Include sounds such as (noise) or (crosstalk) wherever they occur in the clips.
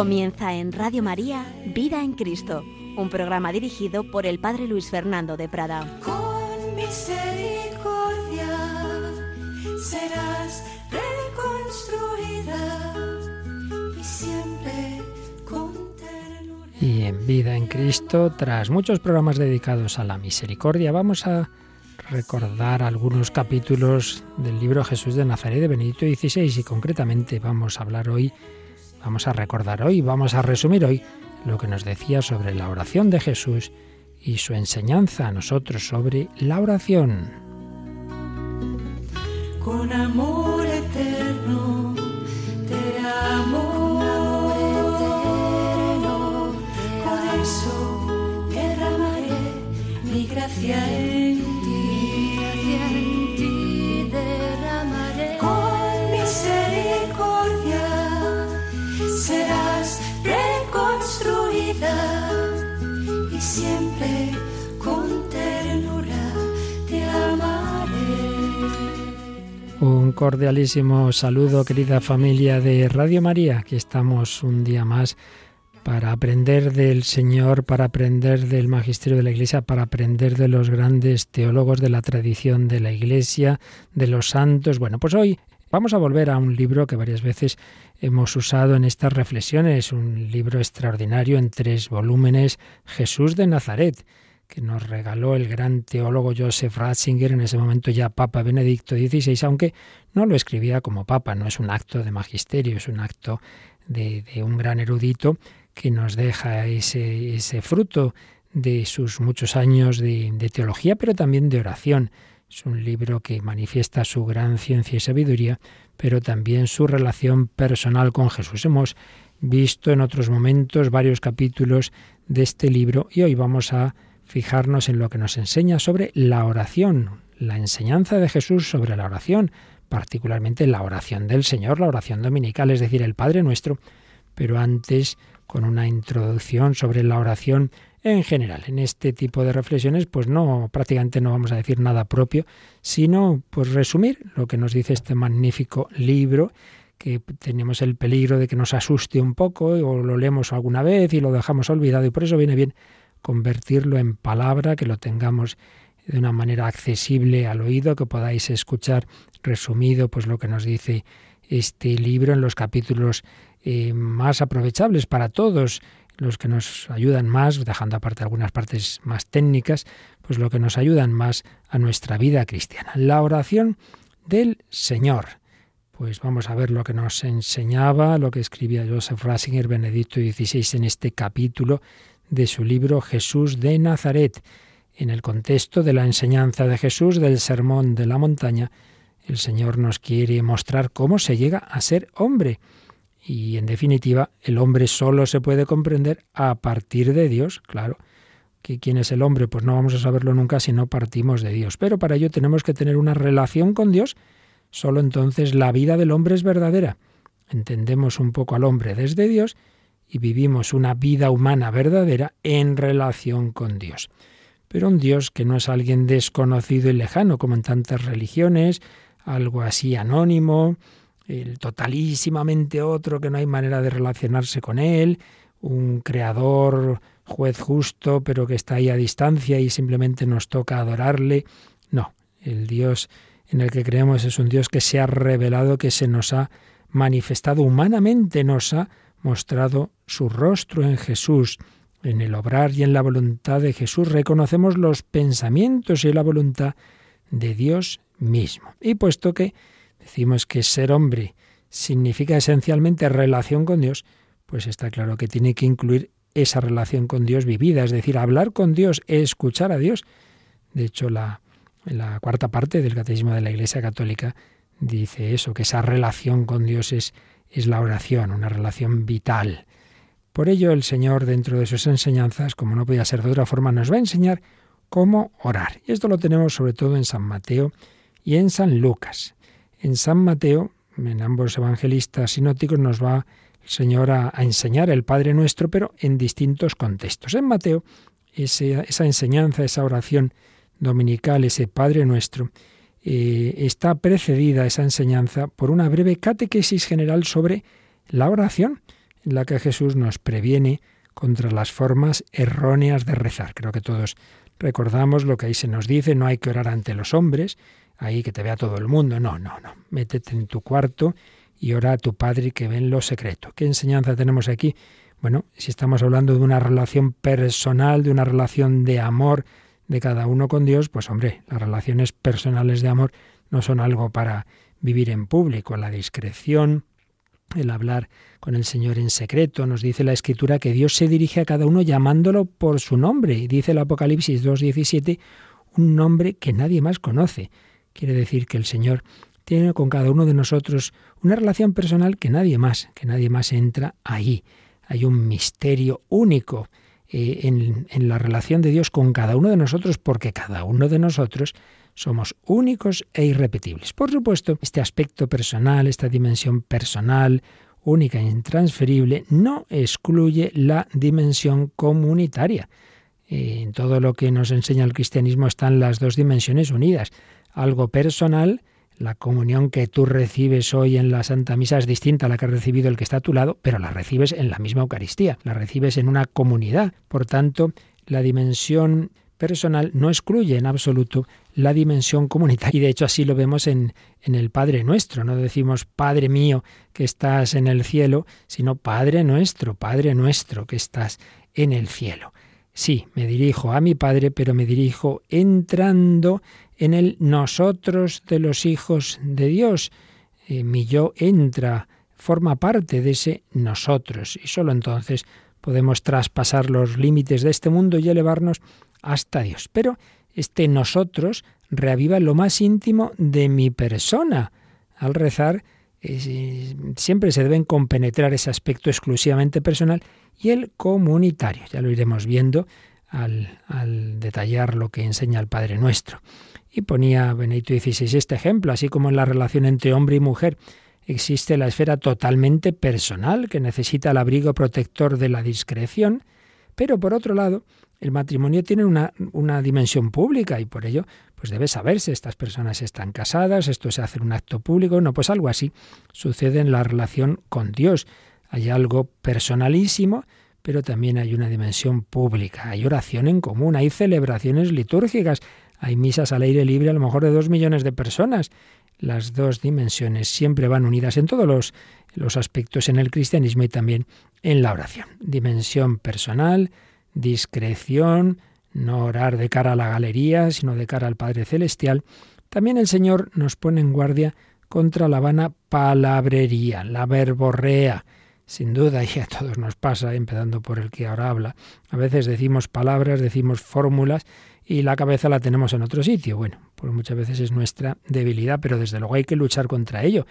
Comienza en Radio María Vida en Cristo, un programa dirigido por el Padre Luis Fernando de Prada. Con misericordia serás reconstruida y siempre con ternura. Y en Vida en Cristo, tras muchos programas dedicados a la misericordia, vamos a recordar algunos capítulos del libro Jesús de Nazaret de Benedicto XVI y concretamente vamos a hablar hoy, vamos a recordar hoy, vamos a resumir hoy lo que nos decía sobre la oración de Jesús y su enseñanza a nosotros sobre la oración. Con amor eterno te amo. Por eso derramaré mi gracia Un cordialísimo saludo, querida familia de Radio María. Aquí estamos un día más para aprender del Señor, para aprender del magisterio de la Iglesia, para aprender de los grandes teólogos de la tradición de la Iglesia, de los santos. Bueno, pues hoy vamos a volver a un libro que varias veces hemos usado en estas reflexiones, un libro extraordinario en tres volúmenes, Jesús de Nazaret que nos regaló el gran teólogo Joseph Ratzinger, en ese momento ya Papa Benedicto XVI, aunque no lo escribía como Papa, no es un acto de magisterio, es un acto de, un gran erudito que nos deja ese, ese fruto de sus muchos años de, de teología, pero también de oración. Es un libro que manifiesta su gran ciencia y sabiduría, pero también su relación personal con Jesús. Hemos visto en otros momentos varios capítulos de este libro y hoy vamos a fijarnos en lo que nos enseña sobre la oración, la enseñanza de Jesús sobre la oración, particularmente la oración del Señor, la oración dominical, es decir, el Padre nuestro, pero antes con una introducción sobre la oración en general. En este tipo de reflexiones, pues no, prácticamente no vamos a decir nada propio, sino pues resumir lo que nos dice este magnífico libro que tenemos el peligro de que nos asuste un poco o lo leemos alguna vez y lo dejamos olvidado y por eso viene bien convertirlo en palabra, que lo tengamos de una manera accesible al oído, que podáis escuchar resumido pues lo que nos dice este libro en los capítulos eh, más aprovechables para todos, los que nos ayudan más, dejando aparte algunas partes más técnicas, pues lo que nos ayudan más a nuestra vida cristiana. La oración del Señor. Pues vamos a ver lo que nos enseñaba, lo que escribía Joseph Ratzinger, Benedicto XVI, en este capítulo de su libro Jesús de Nazaret. En el contexto de la enseñanza de Jesús del Sermón de la Montaña, el Señor nos quiere mostrar cómo se llega a ser hombre. Y en definitiva, el hombre solo se puede comprender a partir de Dios, claro. ¿Que ¿Quién es el hombre? Pues no vamos a saberlo nunca si no partimos de Dios. Pero para ello tenemos que tener una relación con Dios. Solo entonces la vida del hombre es verdadera. Entendemos un poco al hombre desde Dios y vivimos una vida humana verdadera en relación con Dios. Pero un Dios que no es alguien desconocido y lejano, como en tantas religiones, algo así anónimo, el totalísimamente otro que no hay manera de relacionarse con él, un creador, juez justo, pero que está ahí a distancia y simplemente nos toca adorarle. No, el Dios en el que creemos es un Dios que se ha revelado, que se nos ha manifestado humanamente, nos ha mostrado su rostro en Jesús. En el obrar y en la voluntad de Jesús reconocemos los pensamientos y la voluntad de Dios mismo. Y puesto que decimos que ser hombre significa esencialmente relación con Dios, pues está claro que tiene que incluir esa relación con Dios vivida, es decir, hablar con Dios, escuchar a Dios. De hecho, la, cuarta parte del Catecismo de la Iglesia Católica dice eso, que esa relación con Dios es, es la oración, una relación vital. Por ello, el Señor, dentro de sus enseñanzas, como no podía ser de otra forma, nos va a enseñar cómo orar. Y esto lo tenemos sobre todo en San Mateo y en San Lucas. En San Mateo, en ambos evangelistas sinóticos, nos va el Señor a, enseñar el Padre Nuestro, pero en distintos contextos. En Mateo, esa enseñanza, esa oración dominical, ese Padre Nuestro, eh, está precedida esa enseñanza por una breve catequesis general sobre la oración. en la que Jesús nos previene contra las formas erróneas de rezar. Creo que todos recordamos lo que ahí se nos dice, no hay que orar ante los hombres, ahí que te vea todo el mundo, no, no, no, métete en tu cuarto y ora a tu Padre que ve en lo secreto. ¿Qué enseñanza tenemos aquí? Bueno, si estamos hablando de una relación personal, de una relación de amor de cada uno con Dios, pues hombre, las relaciones personales de amor no son algo para vivir en público. La discreción, el hablar con el Señor en secreto, nos dice la Escritura que Dios se dirige a cada uno llamándolo por su nombre. Y dice el Apocalipsis 2.17, un nombre que nadie más conoce. Quiere decir que el Señor tiene con cada uno de nosotros una relación personal que nadie más, que nadie más entra ahí. Hay un misterio único eh, en, en la relación de Dios con cada uno de nosotros, porque cada uno de nosotros somos únicos e irrepetibles. Por supuesto, este aspecto personal, esta dimensión personal, única e intransferible, no excluye la dimensión comunitaria. En todo lo que nos enseña el cristianismo están las dos dimensiones unidas. Algo personal, la comunión que tú recibes hoy en la Santa Misa es distinta a la que ha recibido el que está a tu lado, pero la recibes en la misma Eucaristía, la recibes en una comunidad. Por tanto, la dimensión personal no excluye en absoluto la dimensión comunitaria. Y de hecho así lo vemos en, en, el Padre nuestro. No decimos Padre mío que estás en el cielo, sino Padre nuestro, Padre nuestro que estás en el cielo. Sí, me dirijo a mi Padre, pero me dirijo entrando en el nosotros de los hijos de Dios. Eh, mi yo entra, forma parte de ese nosotros, y solo entonces podemos traspasar los límites de este mundo y elevarnos hasta Dios. Pero este nosotros reaviva lo más íntimo de mi persona. Al rezar, siempre se deben compenetrar ese aspecto exclusivamente personal y el comunitario. Ya lo iremos viendo al, al detallar lo que enseña el Padre Nuestro. Y ponía Benedicto XVI este ejemplo, así como en la relación entre hombre y mujer existe la esfera totalmente personal que necesita el abrigo protector de la discreción, pero por otro lado, el matrimonio tiene una, una, dimensión pública y por ello pues debe saberse, estas personas están casadas, esto se hace en un acto público, no, pues algo así sucede en la relación con Dios. Hay algo personalísimo, pero también hay una dimensión pública, hay oración en común, hay celebraciones litúrgicas, hay misas al aire libre a lo mejor de dos millones de personas. Las dos dimensiones siempre van unidas en todos los, los aspectos en el cristianismo y también en la oración. Dimensión personal, discreción, no orar de cara a la galería, sino de cara al Padre Celestial. También el Señor nos pone en guardia contra la vana palabrería, la verborrea. Sin duda, (laughs) y a todos nos pasa, empezando por el que ahora habla, a veces decimos palabras, decimos fórmulas y la cabeza la tenemos en otro sitio. Bueno, pues muchas veces es nuestra debilidad, pero desde luego hay que luchar contra ello.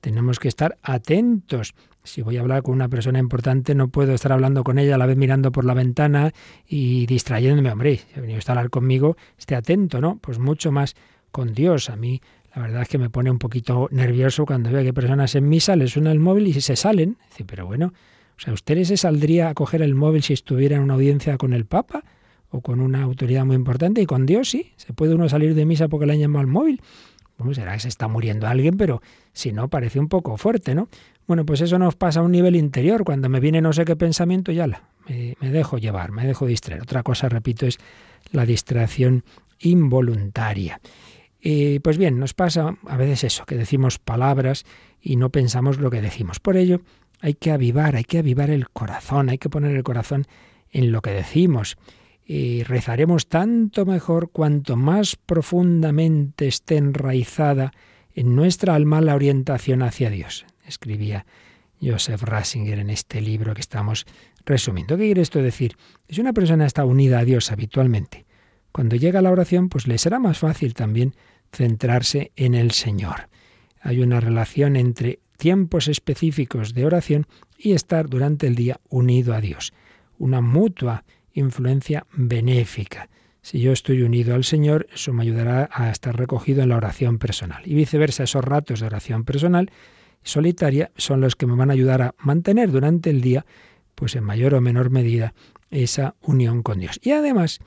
Tenemos que estar atentos. Si voy a hablar con una persona importante, no puedo estar hablando con ella a la vez mirando por la ventana y distrayéndome. Hombre, si ha venido a hablar conmigo, esté atento, ¿no? Pues mucho más con Dios. A mí la verdad es que me pone un poquito nervioso cuando veo que personas en misa les suena el móvil y se salen. Dice, pero bueno, o sea, ¿usted se saldría a coger el móvil si estuviera en una audiencia con el Papa? o con una autoridad muy importante y con Dios sí, se puede uno salir de misa porque le han llamado al móvil. Será que se está muriendo alguien, pero si no, parece un poco fuerte, ¿no? Bueno, pues eso nos pasa a un nivel interior. Cuando me viene no sé qué pensamiento, ya la, me, me dejo llevar, me dejo distraer. Otra cosa, repito, es la distracción involuntaria. Y pues bien, nos pasa a veces eso, que decimos palabras y no pensamos lo que decimos. Por ello, hay que avivar, hay que avivar el corazón, hay que poner el corazón en lo que decimos y rezaremos tanto mejor cuanto más profundamente esté enraizada en nuestra alma la orientación hacia Dios, escribía Joseph Ratzinger en este libro que estamos resumiendo. ¿Qué quiere esto decir? Si una persona está unida a Dios habitualmente, cuando llega la oración, pues le será más fácil también centrarse en el Señor. Hay una relación entre tiempos específicos de oración y estar durante el día unido a Dios, una mutua influencia benéfica. Si yo estoy unido al Señor, eso me ayudará a estar recogido en la oración personal. Y viceversa, esos ratos de oración personal solitaria son los que me van a ayudar a mantener durante el día, pues en mayor o menor medida, esa unión con Dios. Y además,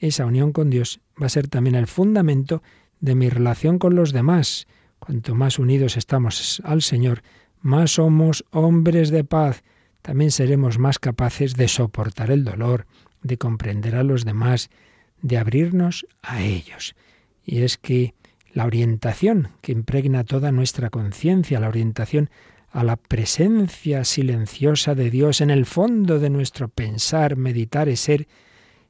esa unión con Dios va a ser también el fundamento de mi relación con los demás. Cuanto más unidos estamos al Señor, más somos hombres de paz, también seremos más capaces de soportar el dolor, de comprender a los demás, de abrirnos a ellos. Y es que la orientación que impregna toda nuestra conciencia, la orientación a la presencia silenciosa de Dios en el fondo de nuestro pensar, meditar y ser,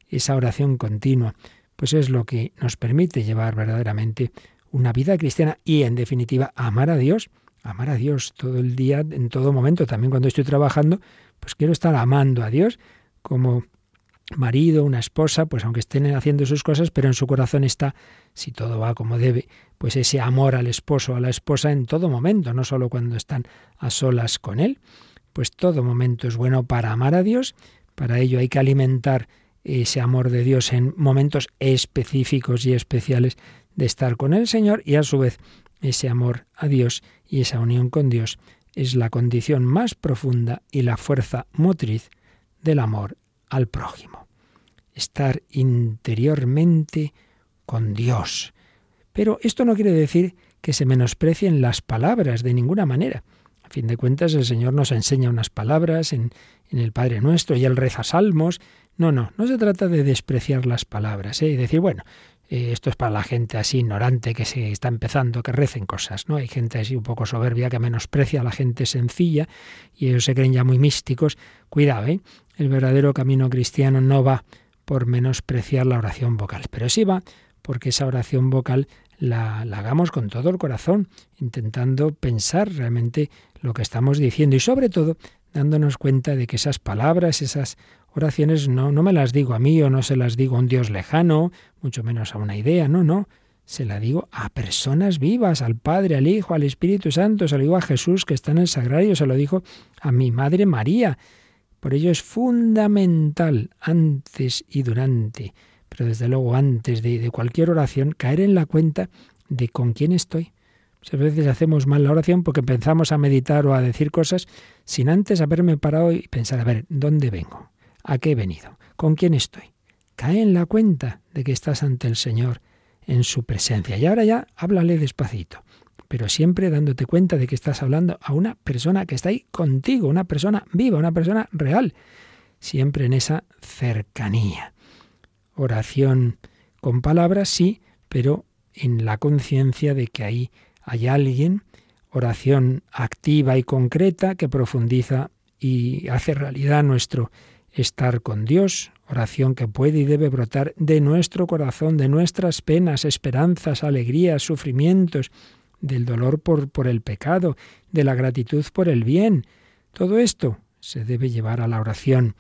esa oración continua, pues es lo que nos permite llevar verdaderamente una vida cristiana y, en definitiva, amar a Dios, amar a Dios todo el día, en todo momento, también cuando estoy trabajando, pues quiero estar amando a Dios como marido, una esposa, pues aunque estén haciendo sus cosas, pero en su corazón está, si todo va como debe, pues ese amor al esposo, a la esposa en todo momento, no solo cuando están a solas con él. Pues todo momento es bueno para amar a Dios, para ello hay que alimentar ese amor de Dios en momentos específicos y especiales de estar con el Señor y a su vez ese amor a Dios y esa unión con Dios es la condición más profunda y la fuerza motriz del amor al prójimo. Estar interiormente con Dios. Pero esto no quiere decir que se menosprecien las palabras de ninguna manera. A fin de cuentas, el Señor nos enseña unas palabras en, en el Padre Nuestro y Él reza salmos. No, no, no se trata de despreciar las palabras ¿eh? y decir, bueno, eh, esto es para la gente así ignorante que se está empezando, que recen cosas, ¿no? Hay gente así un poco soberbia que menosprecia a la gente sencilla y ellos se creen ya muy místicos. Cuidado, ¿eh? El verdadero camino cristiano no va por menospreciar la oración vocal, pero sí va porque esa oración vocal la, la, hagamos con todo el corazón, intentando pensar realmente lo que estamos diciendo y sobre todo dándonos cuenta de que esas palabras, esas oraciones no, no me las digo a mí o no se las digo a un Dios lejano, mucho menos a una idea, no, no. Se la digo a personas vivas, al Padre, al Hijo, al Espíritu Santo, se lo digo a Jesús que está en el sagrario, se lo digo a mi Madre María. Por ello es fundamental, antes y durante, pero desde luego antes de, de cualquier oración, caer en la cuenta de con quién estoy. Muchas veces hacemos mal la oración porque pensamos a meditar o a decir cosas sin antes haberme parado y pensar, a ver, ¿dónde vengo? ¿A qué he venido? ¿Con quién estoy? Cae en la cuenta de que estás ante el Señor en su presencia. Y ahora ya háblale despacito, pero siempre dándote cuenta de que estás hablando a una persona que está ahí contigo, una persona viva, una persona real, siempre en esa cercanía. Oración con palabras, sí, pero en la conciencia de que ahí hay alguien, oración activa y concreta que profundiza y hace realidad nuestro estar con Dios, oración que puede y debe brotar de nuestro corazón, de nuestras penas, esperanzas, alegrías, sufrimientos, del dolor por, por el pecado, de la gratitud por el bien. Todo esto se debe llevar a la oración,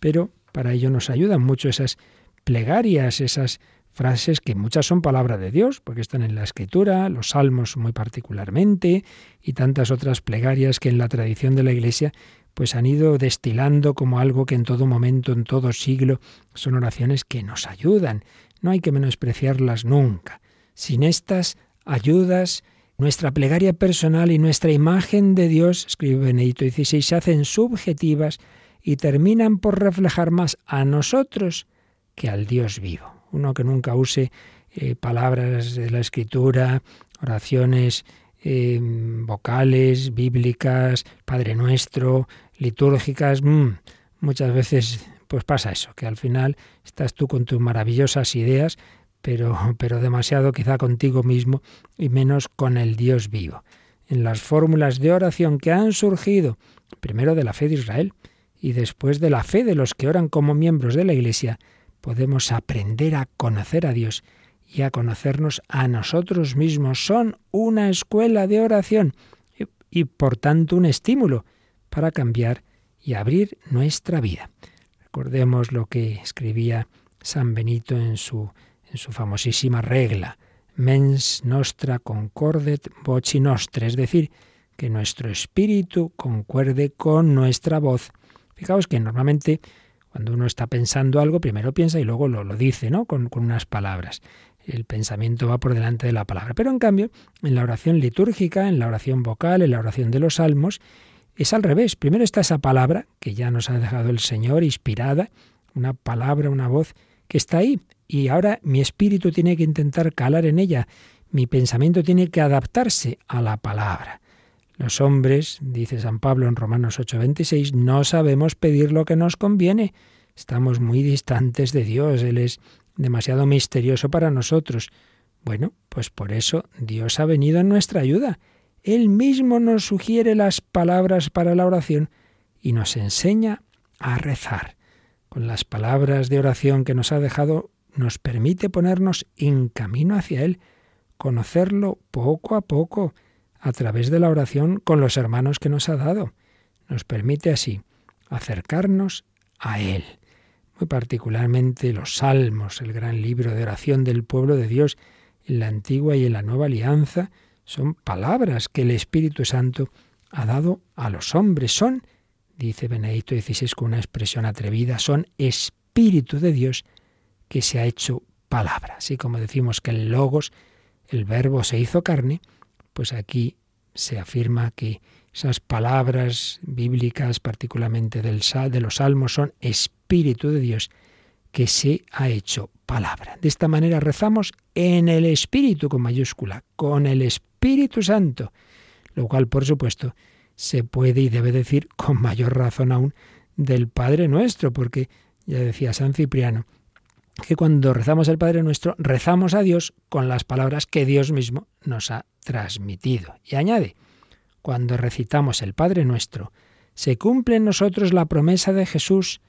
pero para ello nos ayudan mucho esas plegarias, esas frases que muchas son palabra de Dios, porque están en la escritura, los salmos muy particularmente, y tantas otras plegarias que en la tradición de la Iglesia pues han ido destilando como algo que en todo momento, en todo siglo, son oraciones que nos ayudan. No hay que menospreciarlas nunca. Sin estas ayudas, nuestra plegaria personal y nuestra imagen de Dios, escribe Benedito XVI, se hacen subjetivas y terminan por reflejar más a nosotros que al Dios vivo. Uno que nunca use eh, palabras de la escritura, oraciones Em, vocales, bíblicas, Padre Nuestro, litúrgicas, mm, muchas veces pues pasa eso, que al final estás tú con tus maravillosas ideas, pero, (laughs) pero demasiado quizá contigo mismo y menos con el Dios vivo. En las fórmulas de oración que han surgido, primero de la fe de Israel y después de la fe de los que oran como miembros de la Iglesia, podemos aprender a conocer a Dios y a conocernos a nosotros mismos. Son una escuela de oración y, por tanto un estímulo para cambiar y abrir nuestra vida. Recordemos lo que escribía San Benito en su, en su famosísima regla, mens nostra concordet voci nostra, es decir, que nuestro espíritu concuerde con nuestra voz. Fijaos que normalmente cuando uno está pensando algo, primero piensa y luego lo, lo dice, ¿no? Con, con unas palabras el pensamiento va por delante de la palabra. Pero en cambio, en la oración litúrgica, en la oración vocal, en la oración de los salmos, es al revés. Primero está esa palabra que ya nos ha dejado el Señor inspirada, una palabra, una voz que está ahí. Y ahora mi espíritu tiene que intentar calar en ella, mi pensamiento tiene que adaptarse a la palabra. Los hombres, dice San Pablo en Romanos 8:26, no sabemos pedir lo que nos conviene. Estamos muy distantes de Dios, Él es demasiado misterioso para nosotros. Bueno, pues por eso Dios ha venido en nuestra ayuda. Él mismo nos sugiere las palabras para la oración y nos enseña a rezar. Con las palabras de oración que nos ha dejado, nos permite ponernos en camino hacia Él, conocerlo poco a poco, a través de la oración con los hermanos que nos ha dado. Nos permite así acercarnos a Él. Muy particularmente los salmos, el gran libro de oración del pueblo de Dios en la antigua y en la nueva alianza, son palabras que el Espíritu Santo ha dado a los hombres. Son, dice Benedicto XVI con una expresión atrevida, son Espíritu de Dios que se ha hecho palabra. Así como decimos que el Logos, el Verbo se hizo carne, pues aquí se afirma que esas palabras bíblicas, particularmente del de los salmos, son Espíritu de Dios que se ha hecho palabra. De esta manera rezamos en el Espíritu con mayúscula, con el Espíritu Santo, lo cual, por supuesto, se puede y debe decir con mayor razón aún del Padre nuestro, porque ya decía San Cipriano, que cuando rezamos el Padre Nuestro, rezamos a Dios con las palabras que Dios mismo nos ha transmitido. Y añade, cuando recitamos el Padre Nuestro, se cumple en nosotros la promesa de Jesús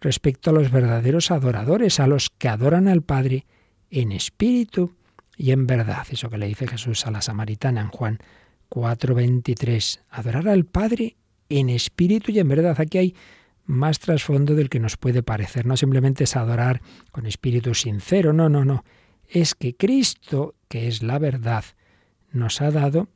respecto a los verdaderos adoradores, a los que adoran al Padre en espíritu y en verdad. Eso que le dice Jesús a la samaritana en Juan 4:23. Adorar al Padre en espíritu y en verdad. Aquí hay más trasfondo del que nos puede parecer. No simplemente es adorar con espíritu sincero, no, no, no. Es que Cristo, que es la verdad, nos ha dado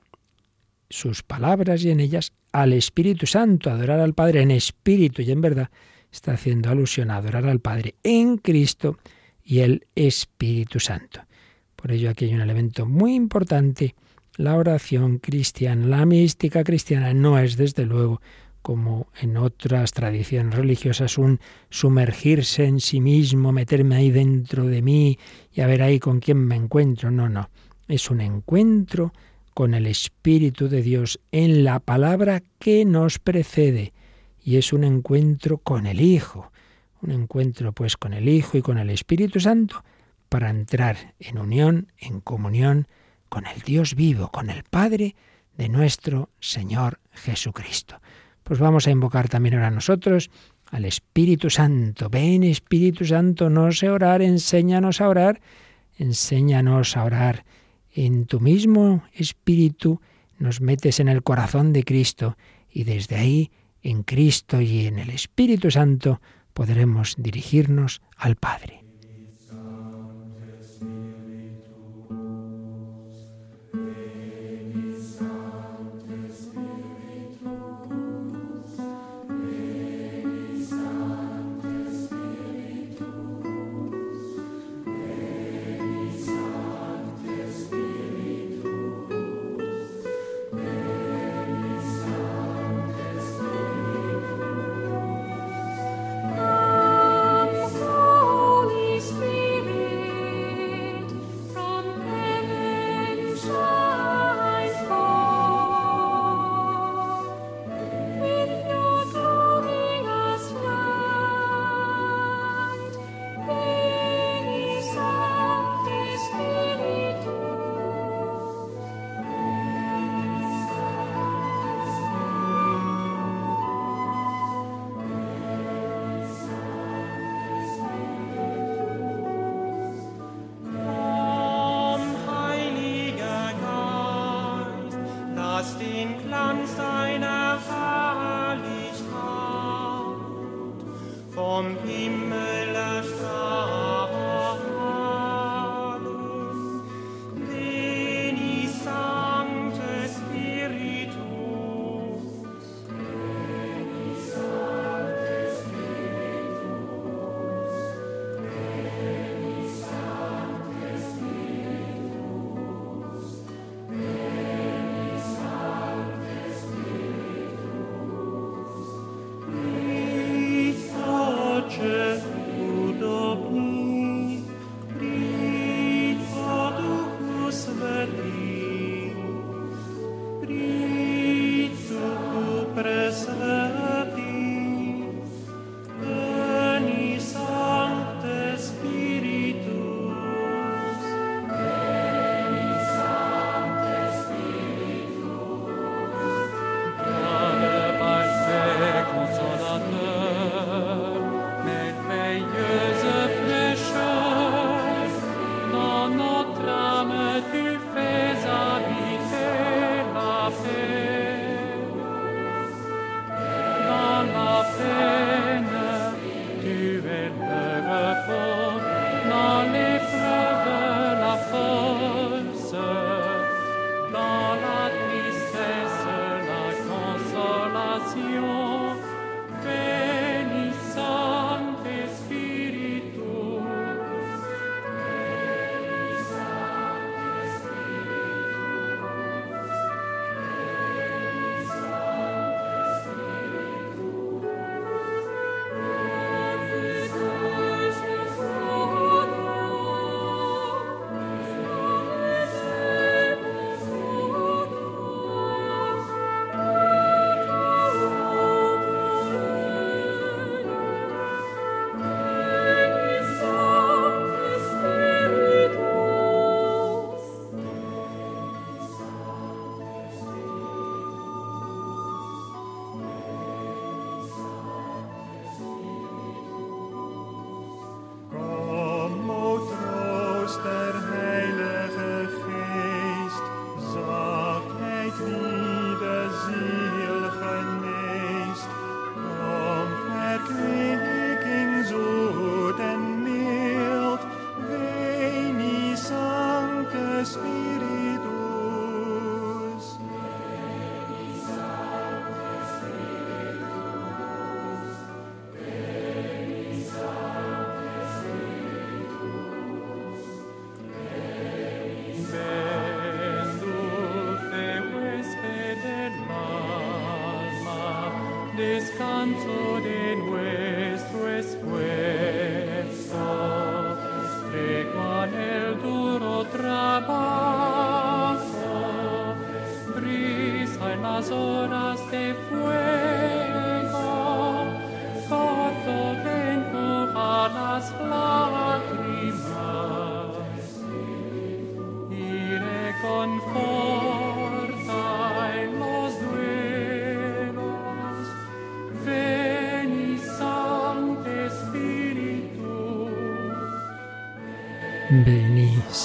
sus palabras y en ellas al Espíritu Santo, adorar al Padre en espíritu y en verdad, está haciendo alusión a adorar al Padre en Cristo y el Espíritu Santo. Por ello aquí hay un elemento muy importante. La oración cristiana, la mística cristiana no es desde luego como en otras tradiciones religiosas, un sumergirse en sí mismo, meterme ahí dentro de mí y a ver ahí con quién me encuentro. No, no. Es un encuentro con el Espíritu de Dios en la palabra que nos precede. Y es un encuentro con el Hijo. Un encuentro pues con el Hijo y con el Espíritu Santo para entrar en unión, en comunión con el Dios vivo, con el Padre de nuestro Señor Jesucristo. Pues vamos a invocar también ahora nosotros al Espíritu Santo. Ven Espíritu Santo, no sé orar, enséñanos a orar, enséñanos a orar. En tu mismo Espíritu nos metes en el corazón de Cristo y desde ahí, en Cristo y en el Espíritu Santo, podremos dirigirnos al Padre.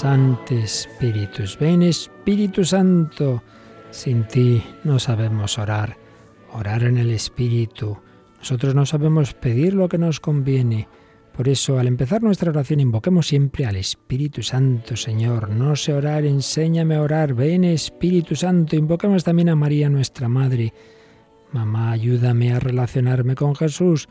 Santo Spiritus, ven Espíritu Santo. Sin ti no sabemos orar, orar en el Espíritu. Nosotros no sabemos pedir lo que nos conviene. Por eso, al empezar nuestra oración, invoquemos siempre al Espíritu Santo, Señor. No sé orar, enséñame a orar. Ven Espíritu Santo. Invoquemos también a María, nuestra Madre. Mamá, ayúdame a relacionarme con Jesús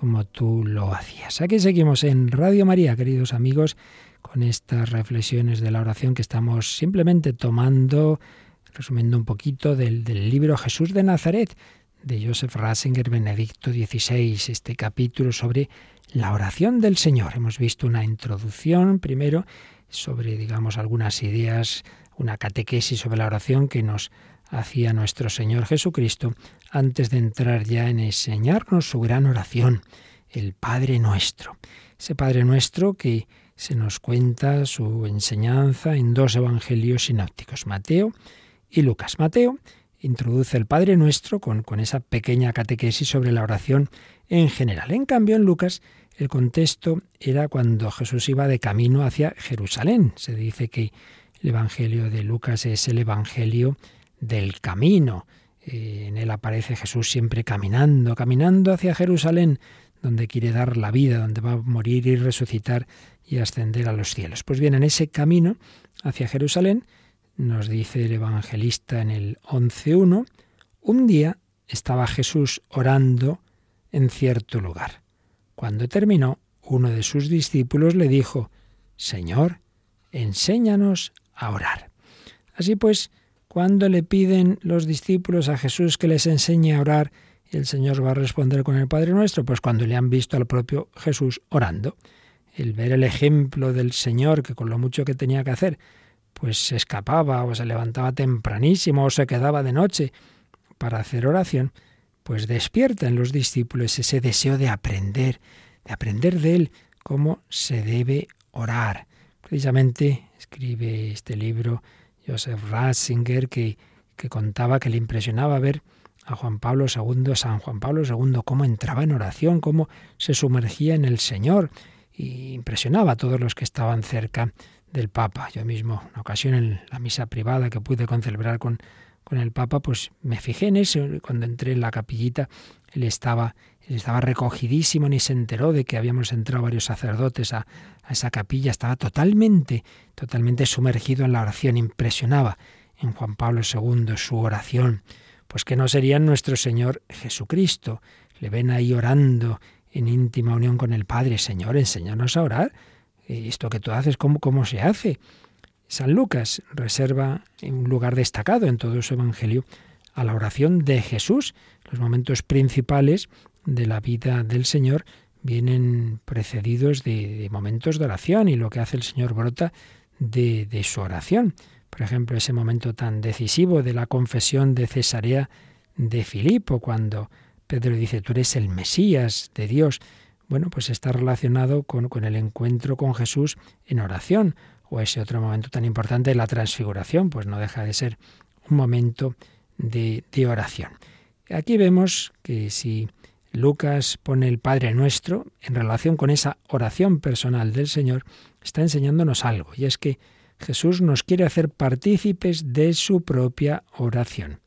como tú lo hacías. Aquí seguimos en Radio María, queridos amigos con estas reflexiones de la oración que estamos simplemente tomando, resumiendo un poquito del, libro Jesús de Nazaret de Joseph Ratzinger, Benedicto XVI, este capítulo sobre la oración del Señor. Hemos visto una introducción primero sobre, digamos, algunas ideas, una catequesis sobre la oración que nos hacía nuestro Señor Jesucristo antes de entrar ya en enseñarnos su gran oración, el Padre Nuestro. Ese Padre Nuestro que se nos cuenta su enseñanza en dos evangelios sinópticos, Mateo y Lucas. Mateo introduce el Padre Nuestro con, con esa pequeña catequesis sobre la oración en general. En cambio, en Lucas el contexto era cuando Jesús iba de camino hacia Jerusalén. Se dice que el Evangelio de Lucas es el Evangelio del camino. Eh, en él aparece Jesús siempre caminando, caminando hacia Jerusalén, donde quiere dar la vida, donde va a morir y resucitar y ascender a los cielos. Pues bien, en ese camino hacia Jerusalén, nos dice el evangelista en el 11.1, un día estaba Jesús orando en cierto lugar. Cuando terminó, uno de sus discípulos le dijo, Señor, enséñanos a orar. Así pues, cuando le piden los discípulos a Jesús que les enseñe a orar, el Señor va a responder con el Padre Nuestro, pues cuando le han visto al propio Jesús orando el ver el ejemplo del Señor, que con lo mucho que tenía que hacer, pues se escapaba o se levantaba tempranísimo o se quedaba de noche para hacer oración, pues despierta en los discípulos ese deseo de aprender, de aprender de Él cómo se debe orar. Precisamente escribe este libro Joseph Ratzinger que, que contaba que le impresionaba ver a Juan Pablo II, San Juan Pablo II, cómo entraba en oración, cómo se sumergía en el Señor y impresionaba a todos los que estaban cerca del Papa. Yo mismo, una ocasión en la misa privada que pude concelebrar con, con el Papa, pues me fijé en eso. Cuando entré en la capillita, él estaba, él estaba recogidísimo, ni se enteró de que habíamos entrado varios sacerdotes a, a esa capilla. Estaba totalmente, totalmente sumergido en la oración. Impresionaba en Juan Pablo II su oración. Pues que no serían nuestro Señor Jesucristo. Le ven ahí orando en íntima unión con el Padre. Señor, enséñanos a orar. Eh, esto que tú haces, ¿cómo, cómo se hace? San Lucas reserva un lugar destacado en todo su Evangelio a la oración de Jesús. Los momentos principales de la vida del Señor vienen precedidos de, momentos de oración y lo que hace el Señor brota de, de, su oración. Por ejemplo, ese momento tan decisivo de la confesión de Cesarea de Filipo, cuando Pedro dice, tú eres el Mesías de Dios. Bueno, pues está relacionado con, con el encuentro con Jesús en oración, o ese otro momento tan importante, la transfiguración, pues no deja de ser un momento de, de oración. Aquí vemos que si Lucas pone el Padre Nuestro en relación con esa oración personal del Señor, está enseñándonos algo, y es que Jesús nos quiere hacer partícipes de su propia oración.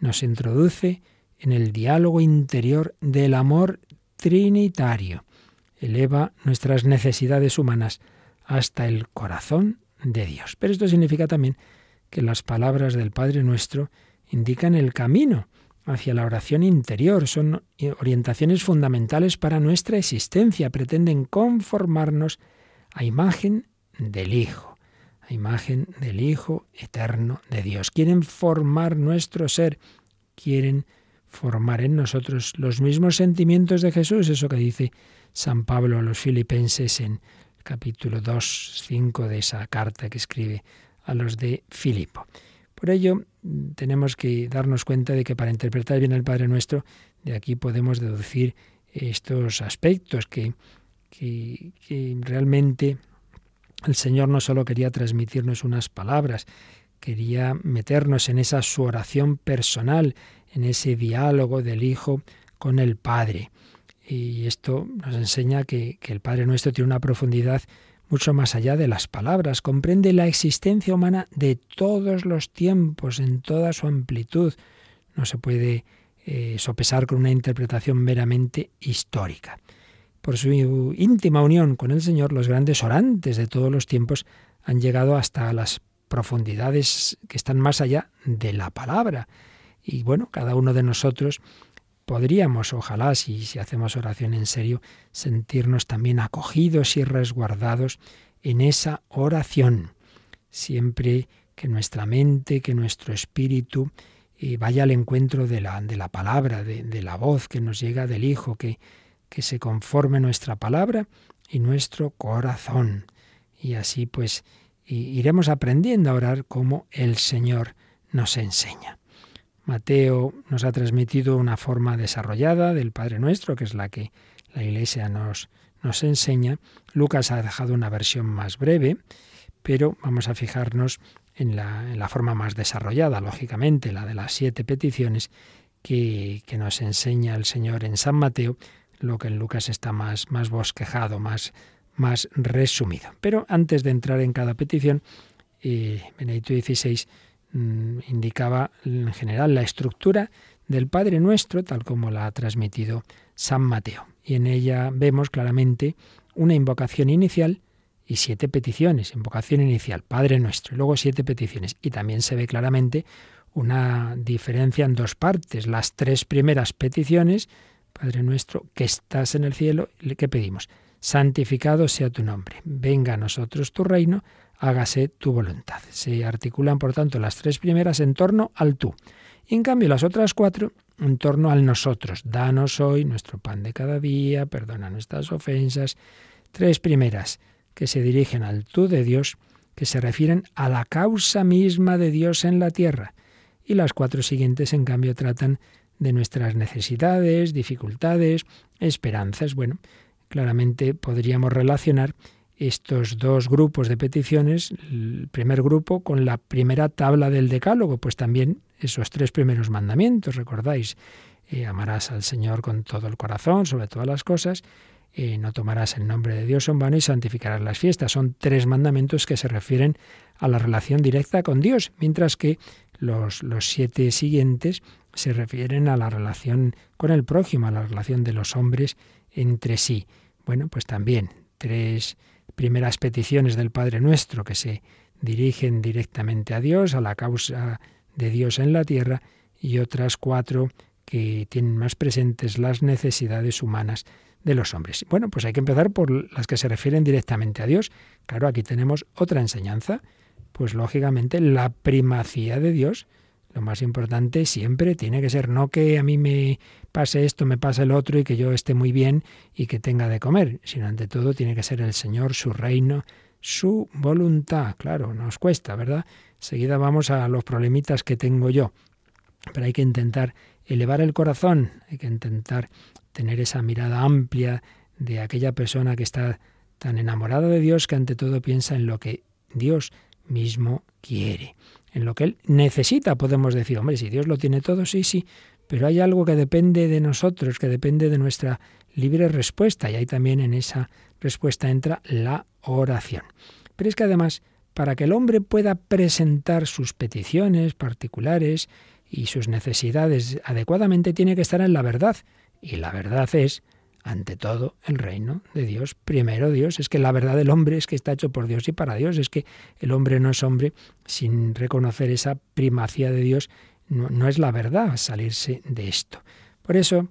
Nos introduce en el diálogo interior del amor trinitario. Eleva nuestras necesidades humanas hasta el corazón de Dios. Pero esto significa también que las palabras del Padre Nuestro indican el camino hacia la oración interior, son orientaciones fundamentales para nuestra existencia, pretenden conformarnos a imagen del Hijo, a imagen del Hijo eterno de Dios. Quieren formar nuestro ser, quieren formar en nosotros los mismos sentimientos de Jesús, eso que dice San Pablo a los filipenses en capítulo 2, 5 de esa carta que escribe a los de Filipo. Por ello, tenemos que darnos cuenta de que para interpretar bien el Padre Nuestro, de aquí podemos deducir estos aspectos que, que, que realmente el Señor no solo quería transmitirnos unas palabras, quería meternos en esa su oración personal, en ese diálogo del Hijo con el Padre. Y esto nos enseña que, el Padre Nuestro tiene una profundidad mucho más allá de las palabras, comprende la existencia humana de todos los tiempos, en toda su amplitud. No se puede eh, sopesar con una interpretación meramente histórica. Por su íntima unión con el Señor, los grandes orantes de todos los tiempos han llegado hasta las profundidades que están más allá de la palabra. Y bueno, cada uno de nosotros podríamos, ojalá, si, si hacemos oración en serio, sentirnos también acogidos y resguardados en esa oración. Siempre que nuestra mente, que nuestro espíritu eh, vaya al encuentro de la, de la palabra, de, de, la voz que nos llega del Hijo, que, que se conforme nuestra palabra y nuestro corazón. Y así pues iremos aprendiendo a orar como el Señor nos enseña. Mateo nos ha transmitido una forma desarrollada del Padre Nuestro, que es la que la Iglesia nos, nos enseña. Lucas ha dejado una versión más breve, pero vamos a fijarnos en la, en la forma más desarrollada, lógicamente, la de las siete peticiones que, que, nos enseña el Señor en San Mateo, lo que en Lucas está más, más bosquejado, más, más resumido. Pero antes de entrar en cada petición, eh, Benedicto Mm, indicaba en general la estructura del Padre Nuestro, tal como la ha transmitido San Mateo. Y en ella vemos claramente una invocación inicial y siete peticiones. Invocación inicial, Padre Nuestro, y luego siete peticiones. Y también se ve claramente una diferencia en dos partes. Las tres primeras peticiones, Padre Nuestro, que estás en el cielo, ¿qué pedimos? Santificado sea tu nombre, venga a nosotros tu reino, hágase tu voluntad. Se articulan, por tanto, las tres primeras en torno al tú. Y en cambio las otras cuatro en torno al nosotros. Danos hoy nuestro pan de cada día, perdona nuestras ofensas. Tres primeras que se dirigen al tú de Dios, que se refieren a la causa misma de Dios en la tierra. Y las cuatro siguientes, en cambio, tratan de nuestras necesidades, dificultades, esperanzas. Bueno, claramente podríamos relacionar estos dos grupos de peticiones, el primer grupo con la primera tabla del decálogo, pues también esos tres primeros mandamientos, recordáis, eh, amarás al Señor con todo el corazón, sobre todas las cosas, eh, no tomarás el nombre de Dios en vano y santificarás las fiestas. Son tres mandamientos que se refieren a la relación directa con Dios, mientras que los, los siete siguientes se refieren a la relación con el prójimo, a la relación de los hombres entre sí. Bueno, pues también tres primeras peticiones del Padre Nuestro que se dirigen directamente a Dios, a la causa de Dios en la tierra, y otras cuatro que tienen más presentes las necesidades humanas de los hombres. Bueno, pues hay que empezar por las que se refieren directamente a Dios. Claro, aquí tenemos otra enseñanza, pues lógicamente la primacía de Dios lo más importante siempre tiene que ser no que a mí me pase esto, me pase el otro y que yo esté muy bien y que tenga de comer, sino ante todo tiene que ser el Señor, su reino, su voluntad. Claro, nos cuesta, ¿verdad? Seguida vamos a los problemitas que tengo yo. Pero hay que intentar elevar el corazón, hay que intentar tener esa mirada amplia de aquella persona que está tan enamorada de Dios que ante todo piensa en lo que Dios mismo quiere en lo que Él necesita, podemos decir, hombre, si Dios lo tiene todo, sí, sí, pero hay algo que depende de nosotros, que depende de nuestra libre respuesta, y ahí también en esa respuesta entra la oración. Pero es que además, para que el hombre pueda presentar sus peticiones particulares y sus necesidades adecuadamente, tiene que estar en la verdad. Y la verdad es, ante todo, el reino de Dios. Primero Dios. Es que la verdad del hombre es que está hecho por Dios y para Dios. Es que el hombre no es hombre sin reconocer esa primacía de Dios. No, no es la verdad salirse de esto. Por eso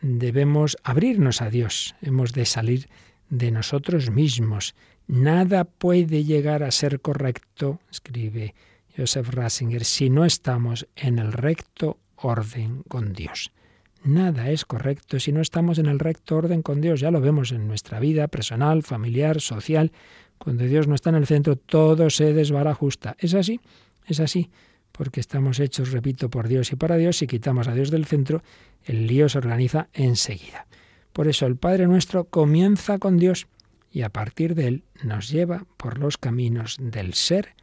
debemos abrirnos a Dios. Hemos de salir de nosotros mismos. Nada puede llegar a ser correcto, escribe Joseph Ratzinger, si no estamos en el recto orden con Dios. Nada es correcto si no estamos en el recto orden con Dios. Ya lo vemos en nuestra vida personal, familiar, social. Cuando Dios no está en el centro, todo se desbarajusta. Es así, es así, porque estamos hechos, repito, por Dios y para Dios. Si quitamos a Dios del centro, el lío se organiza enseguida. Por eso el Padre nuestro comienza con Dios y a partir de él nos lleva por los caminos del ser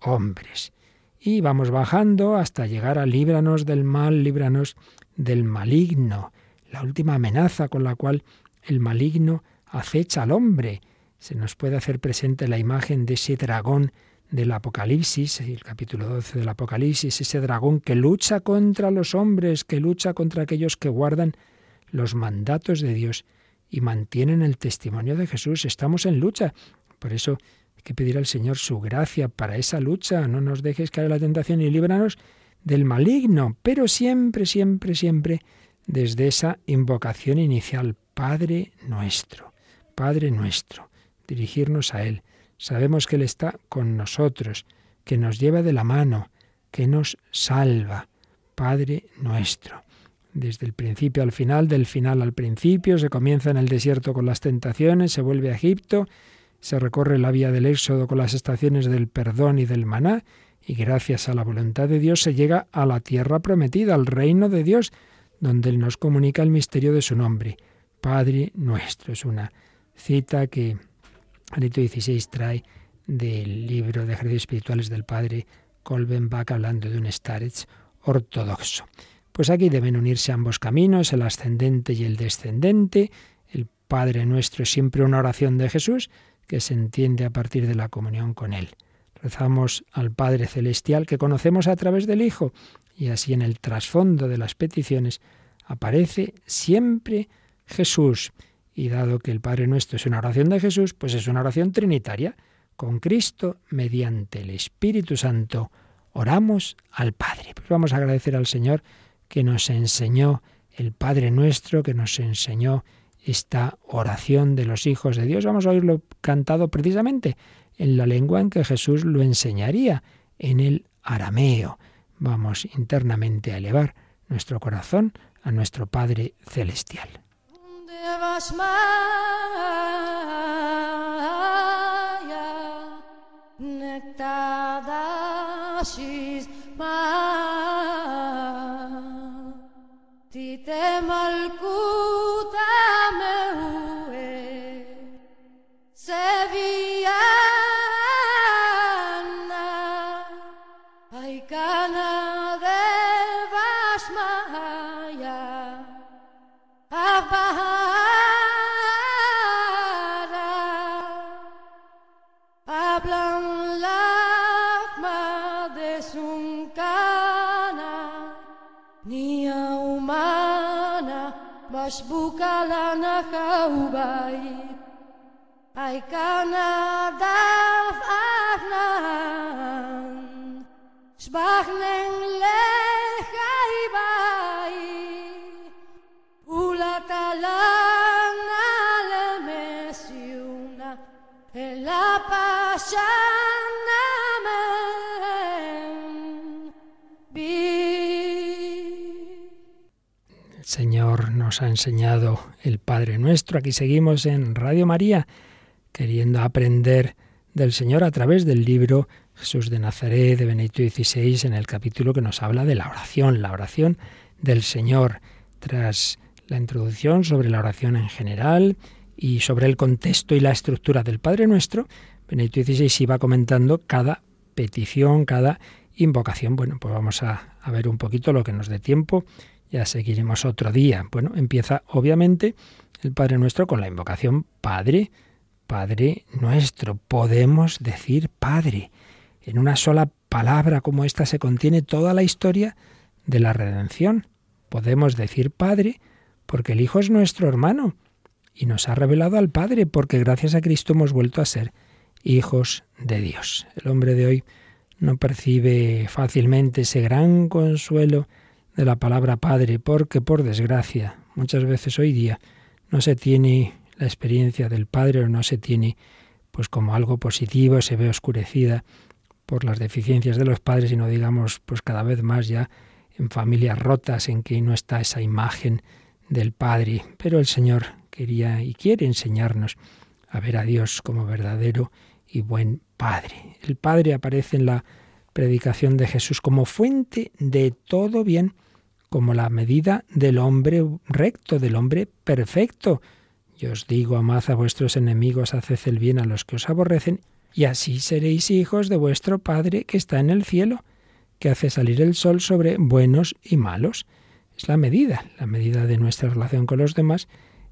hombres. Y vamos bajando hasta llegar a líbranos del mal, líbranos del maligno, la última amenaza con la cual el maligno acecha al hombre. Se nos puede hacer presente la imagen de ese dragón del Apocalipsis, el capítulo 12 del Apocalipsis, ese dragón que lucha contra los hombres, que lucha contra aquellos que guardan los mandatos de Dios y mantienen el testimonio de Jesús. Estamos en lucha. Por eso hay que pedir al Señor su gracia para esa lucha. No nos dejes caer en la tentación y líbranos del maligno, pero siempre, siempre, siempre desde esa invocación inicial, Padre nuestro, Padre nuestro, dirigirnos a Él. Sabemos que Él está con nosotros, que nos lleva de la mano, que nos salva, Padre nuestro. Desde el principio al final, del final al principio, se comienza en el desierto con las tentaciones, se vuelve a Egipto, se recorre la vía del éxodo con las estaciones del perdón y del maná, y gracias a la voluntad de Dios se llega a la tierra prometida, al reino de Dios, donde Él nos comunica el misterio de su nombre. Padre nuestro. Es una cita que Anito 16 trae del libro de ejercicios espirituales del padre Kolbenbach hablando de un starets ortodoxo. Pues aquí deben unirse ambos caminos, el ascendente y el descendente. El Padre nuestro es siempre una oración de Jesús que se entiende a partir de la comunión con Él. Rezamos al Padre Celestial que conocemos a través del Hijo y así en el trasfondo de las peticiones aparece siempre Jesús. Y dado que el Padre nuestro es una oración de Jesús, pues es una oración trinitaria. Con Cristo, mediante el Espíritu Santo, oramos al Padre. Pues vamos a agradecer al Señor que nos enseñó el Padre nuestro, que nos enseñó esta oración de los hijos de Dios. Vamos a oírlo cantado precisamente en la lengua en que Jesús lo enseñaría, en el arameo. Vamos internamente a elevar nuestro corazón a nuestro Padre Celestial. Basbuka lana jau bai Aikana da nos ha enseñado el Padre Nuestro. Aquí seguimos en Radio María, queriendo aprender del Señor a través del libro Jesús de Nazaret de Benedicto XVI, en el capítulo que nos habla de la oración, la oración del Señor. Tras la introducción sobre la oración en general y sobre el contexto y la estructura del Padre Nuestro, Benedicto XVI iba comentando cada petición, cada invocación. Bueno, pues vamos a, a ver un poquito lo que nos dé tiempo ya seguiremos otro día. Bueno, empieza obviamente el Padre Nuestro con la invocación Padre, Padre nuestro. Podemos decir Padre. En una sola palabra como esta se contiene toda la historia de la redención. Podemos decir Padre porque el Hijo es nuestro hermano y nos ha revelado al Padre porque gracias a Cristo hemos vuelto a ser hijos de Dios. El hombre de hoy no percibe fácilmente ese gran consuelo de la palabra Padre porque por desgracia muchas veces hoy día no se tiene la experiencia del Padre o no se tiene pues como algo positivo, se ve oscurecida por las deficiencias de los padres y no digamos pues cada vez más ya en familias rotas en que no está esa imagen del Padre, pero el Señor quería y quiere enseñarnos a ver a Dios como verdadero y buen Padre. El Padre aparece en la predicación de Jesús como fuente de todo bien, como la medida del hombre recto, del hombre perfecto. Yo os digo, amad a vuestros enemigos, haced el bien a los que os aborrecen, y así seréis hijos de vuestro Padre que está en el cielo, que hace salir el sol sobre buenos y malos. Es la medida, la medida de nuestra relación con los demás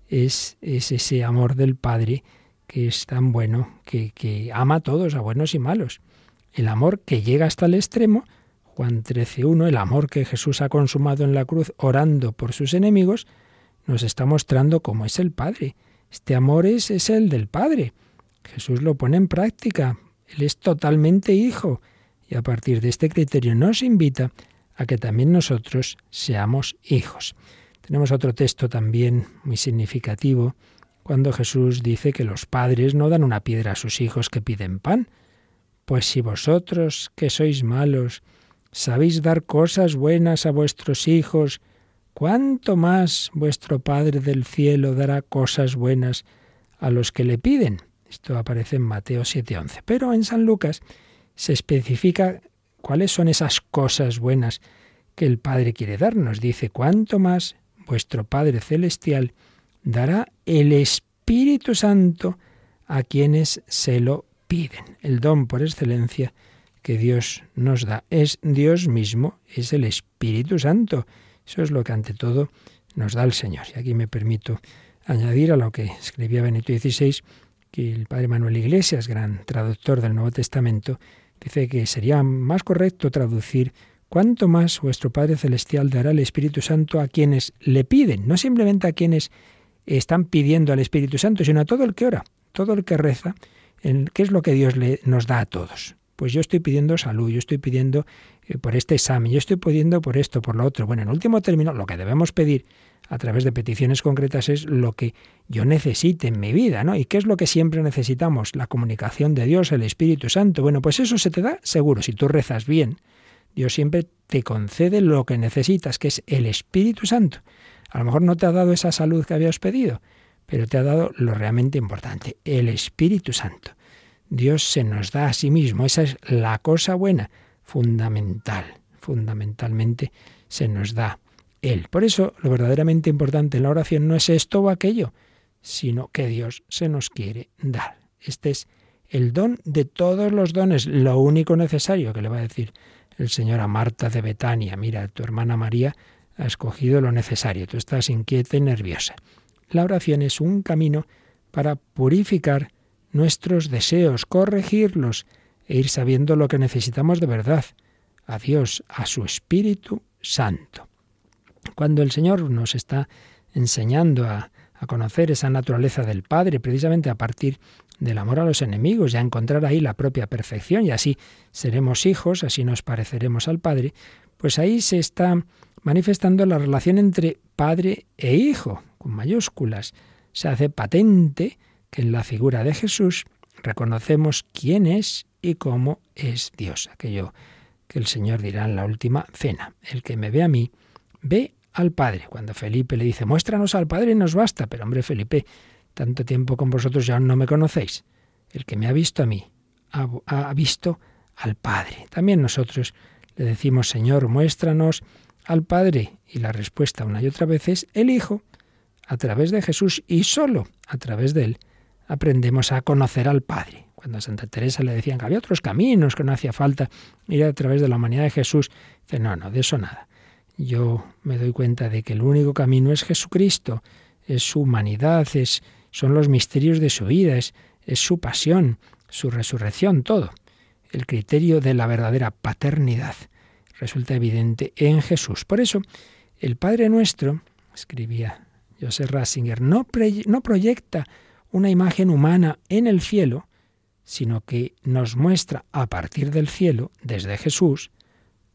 es, es ese amor del Padre que es tan bueno, que, que ama a todos, a buenos y malos. El amor que llega hasta el extremo, Juan 13.1, el amor que Jesús ha consumado en la cruz orando por sus enemigos, nos está mostrando cómo es el Padre. Este amor es, es el del Padre. Jesús lo pone en práctica. Él es totalmente hijo. Y a partir de este criterio nos invita a que también nosotros seamos hijos. Tenemos otro texto también muy significativo cuando Jesús dice que los padres no dan una piedra a sus hijos que piden pan. Pues si vosotros, que sois malos, sabéis dar cosas buenas a vuestros hijos, ¿cuánto más vuestro Padre del cielo dará cosas buenas a los que le piden? Esto aparece en Mateo 7:11. Pero en San Lucas se especifica cuáles son esas cosas buenas que el Padre quiere darnos. Dice, cuánto más vuestro Padre Celestial dará el Espíritu Santo a quienes se lo piden. El don por excelencia que Dios nos da es Dios mismo, es el Espíritu Santo. Eso es lo que ante todo nos da el Señor. Y aquí me permito añadir a lo que escribía Benito XVI que el padre Manuel Iglesias, gran traductor del Nuevo Testamento, dice que sería más correcto traducir cuánto más vuestro Padre Celestial dará el Espíritu Santo a quienes le piden, no simplemente a quienes están pidiendo al Espíritu Santo, sino a todo el que ora, todo el que reza, en qué es lo que Dios le, nos da a todos. Pues yo estoy pidiendo salud, yo estoy pidiendo eh, por este examen, yo estoy pidiendo por esto, por lo otro. Bueno, en último término, lo que debemos pedir a través de peticiones concretas es lo que yo necesite en mi vida, ¿no? ¿Y qué es lo que siempre necesitamos? La comunicación de Dios, el Espíritu Santo. Bueno, pues eso se te da seguro. Si tú rezas bien, Dios siempre te concede lo que necesitas, que es el Espíritu Santo. A lo mejor no te ha dado esa salud que habías pedido, pero te ha dado lo realmente importante, el Espíritu Santo. Dios se nos da a sí mismo, esa es la cosa buena, fundamental, fundamentalmente se nos da él. Por eso, lo verdaderamente importante en la oración no es esto o aquello, sino que Dios se nos quiere dar. Este es el don de todos los dones, lo único necesario que le va a decir el Señor a Marta de Betania. Mira, tu hermana María ha escogido lo necesario, tú estás inquieta y nerviosa. La oración es un camino para purificar nuestros deseos, corregirlos e ir sabiendo lo que necesitamos de verdad, a Dios, a su Espíritu Santo. Cuando el Señor nos está enseñando a, conocer esa naturaleza del Padre, precisamente a partir del amor a los enemigos y a encontrar ahí la propia perfección y así seremos hijos, así nos pareceremos al Padre, pues ahí se está manifestando la relación entre Padre e Hijo, con mayúsculas. Se hace patente que en la figura de Jesús reconocemos quién es y cómo es Dios, aquello que el Señor dirá en la última cena. El que me ve a mí, ve al Padre. Cuando Felipe le dice, muéstranos al Padre, nos basta. Pero hombre, Felipe, tanto tiempo con vosotros ya no me conocéis. El que me ha visto a mí, ha, visto al Padre. También nosotros le decimos, Señor, muéstranos al Padre. Y la respuesta una y otra vez es el Hijo. A través de Jesús y solo a través de Él aprendemos a conocer al Padre. Cuando a Santa Teresa le decían que había otros caminos, que no hacía falta ir a través de la humanidad de Jesús, dice, no, no, de eso nada. yo me doy cuenta de que el único camino es Jesucristo, es su humanidad, es, son los misterios de su vida, es, es su pasión, su resurrección, todo. El criterio de la verdadera paternidad resulta evidente en Jesús. Por eso, el Padre nuestro, escribía Joseph Ratzinger, no proyecta una imagen humana en el cielo, sino que nos muestra a partir del cielo, desde Jesús,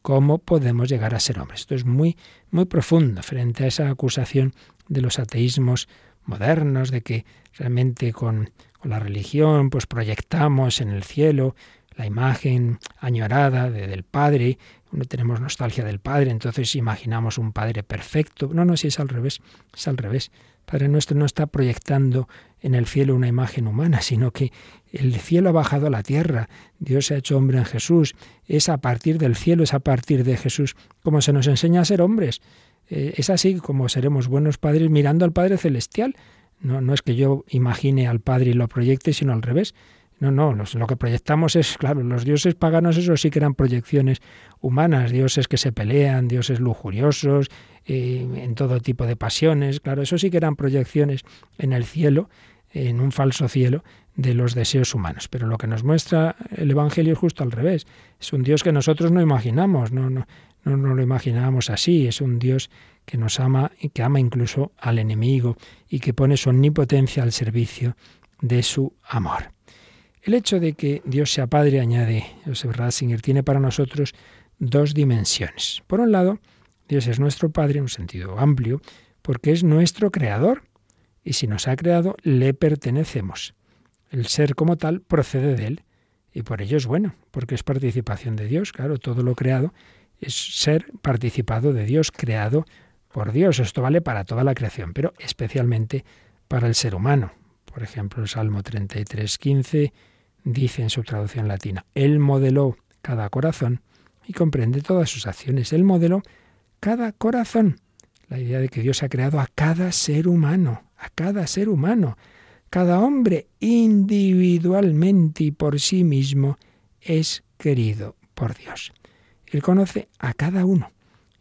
cómo podemos llegar a ser hombres. Esto es muy, muy profundo frente a esa acusación de los ateísmos modernos, de que realmente con, con la religión pues proyectamos en el cielo la imagen añorada de, del Padre, no tenemos nostalgia del Padre, entonces imaginamos un Padre perfecto. No, no, si es al revés, es al revés. Padre nuestro no está proyectando en el cielo una imagen humana, sino que el cielo ha bajado a la tierra, Dios se ha hecho hombre en Jesús, es a partir del cielo, es a partir de Jesús como se nos enseña a ser hombres. Eh, es así como seremos buenos padres mirando al Padre Celestial. No, no es que yo imagine al Padre y lo proyecte, sino al revés. No, no, lo que proyectamos es, claro, los dioses paganos, eso sí que eran proyecciones humanas, dioses que se pelean, dioses lujuriosos, eh, en todo tipo de pasiones, claro, eso sí que eran proyecciones en el cielo, en un falso cielo, de los deseos humanos. Pero lo que nos muestra el Evangelio es justo al revés. Es un Dios que nosotros no imaginamos, no, no, no, no lo imaginábamos así. Es un Dios que nos ama y que ama incluso al enemigo y que pone su omnipotencia al servicio de su amor. El hecho de que Dios sea Padre, añade Joseph Ratzinger, tiene para nosotros dos dimensiones. Por un lado, Dios es nuestro Padre en un sentido amplio, porque es nuestro Creador, y si nos ha creado, le pertenecemos. El ser como tal procede de Él, y por ello es bueno, porque es participación de Dios. Claro, todo lo creado es ser participado de Dios, creado por Dios. Esto vale para toda la creación, pero especialmente para el ser humano. Por ejemplo, el Salmo 33, 15 dice en su traducción latina, Él modeló cada corazón y comprende todas sus acciones. Él modeló cada corazón. La idea de que Dios ha creado a cada ser humano, a cada ser humano. Cada hombre individualmente y por sí mismo es querido por Dios. Él conoce a cada uno.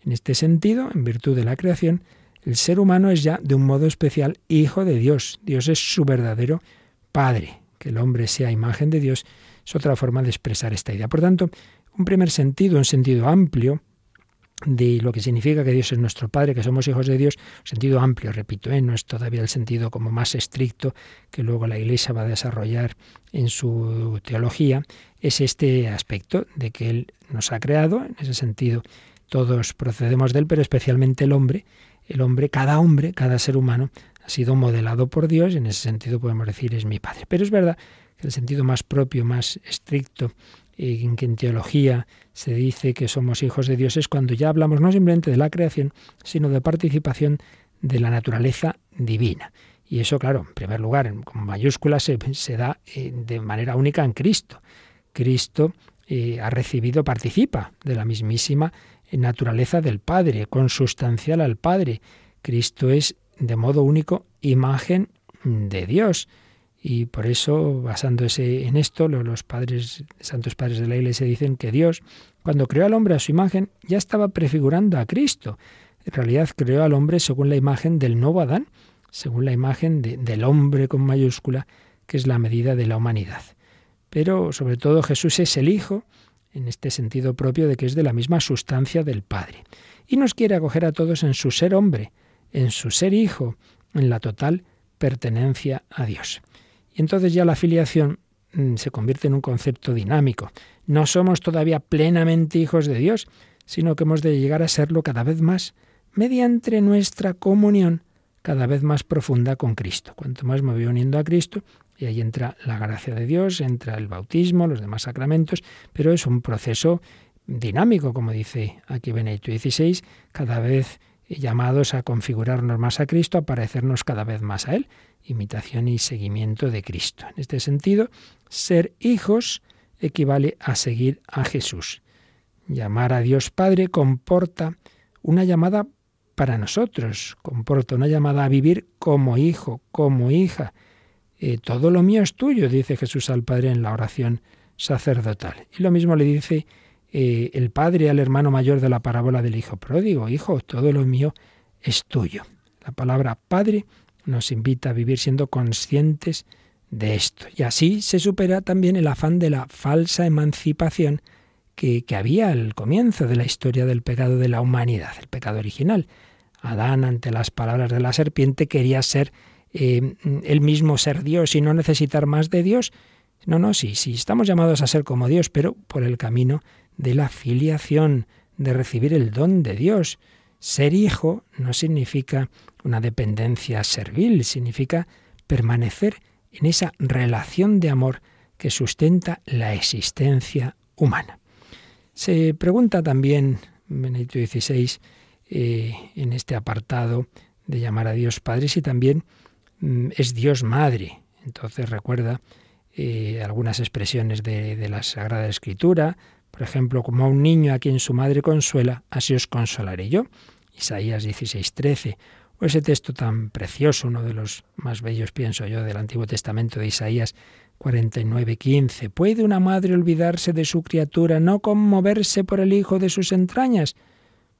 En este sentido, en virtud de la creación, el ser humano es ya de un modo especial hijo de Dios. Dios es su verdadero Padre. Que el hombre sea imagen de Dios es otra forma de expresar esta idea. Por tanto, un primer sentido, un sentido amplio, de lo que significa que Dios es nuestro Padre, que somos hijos de Dios, sentido amplio, repito, ¿eh? no es todavía el sentido como más estricto que luego la Iglesia va a desarrollar en su teología, es este aspecto de que Él nos ha creado, en ese sentido todos procedemos de Él, pero especialmente el hombre, el hombre, cada hombre, cada ser humano ha sido modelado por Dios, y en ese sentido podemos decir es mi Padre. Pero es verdad que el sentido más propio, más estricto, en que en teología se dice que somos hijos de Dios es cuando ya hablamos no simplemente de la creación, sino de participación de la naturaleza divina. Y eso, claro, en primer lugar, con mayúsculas se, se da eh, de manera única en Cristo. Cristo eh, ha recibido, participa de la mismísima naturaleza del Padre, consustancial al Padre. Cristo es de modo único imagen de Dios. Y por eso, basándose en esto, los padres, santos padres de la Iglesia dicen que Dios, cuando creó al hombre a su imagen, ya estaba prefigurando a Cristo. En realidad creó al hombre según la imagen del nuevo Adán, según la imagen del hombre con mayúscula, que es la medida de la humanidad. Pero sobre todo Jesús es el Hijo, en este sentido propio de que es de la misma sustancia del Padre. Y nos quiere acoger a todos en su ser hombre, en su ser Hijo, en la total pertenencia a Dios. Y entonces ya la filiación mm, se convierte en un concepto dinámico. No somos todavía plenamente hijos de Dios, sino que hemos de llegar a serlo cada vez más mediante nuestra comunión cada vez más profunda con Cristo. Cuanto más me voy uniendo a Cristo, y ahí entra la gracia de Dios, entra el bautismo, los demás sacramentos, pero es un proceso dinámico, como dice aquí Benedicto XVI, cada vez llamados a configurarnos más a Cristo, a parecernos cada vez más a Él imitación y seguimiento de Cristo. En este sentido, ser hijos equivale a seguir a Jesús. Llamar a Dios Padre comporta una llamada para nosotros, comporta una llamada a vivir como hijo, como hija. Eh, todo lo mío es tuyo, dice Jesús al Padre en la oración sacerdotal. Y lo mismo le dice eh, el padre al hermano mayor de la parábola del hijo pródigo, hijo, todo lo mío es tuyo. La palabra padre nos invita a vivir siendo conscientes de esto. Y así se supera también el afán de la falsa emancipación que, que, había al comienzo de la historia del pecado de la humanidad, el pecado original. Adán, ante las palabras de la serpiente, quería ser eh, él mismo ser Dios y no necesitar más de Dios. No, no, sí, sí, estamos llamados a ser como Dios, pero por el camino de la filiación, de recibir el don de Dios. Ser hijo no significa una dependencia servil, significa permanecer en esa relación de amor que sustenta la existencia humana. Se pregunta también Benedicto XVI eh, en este apartado de llamar a Dios Padre si también mm, es Dios Madre. Entonces recuerda eh, algunas expresiones de, de, la Sagrada Escritura, por ejemplo, como a un niño a quien su madre consuela, así os consolaré yo. Isaías 16, 13. O ese texto tan precioso, uno de los más bellos, pienso yo, del Antiguo Testamento de Isaías 49, 15. ¿Puede una madre olvidarse de su criatura, no conmoverse por el hijo de sus entrañas?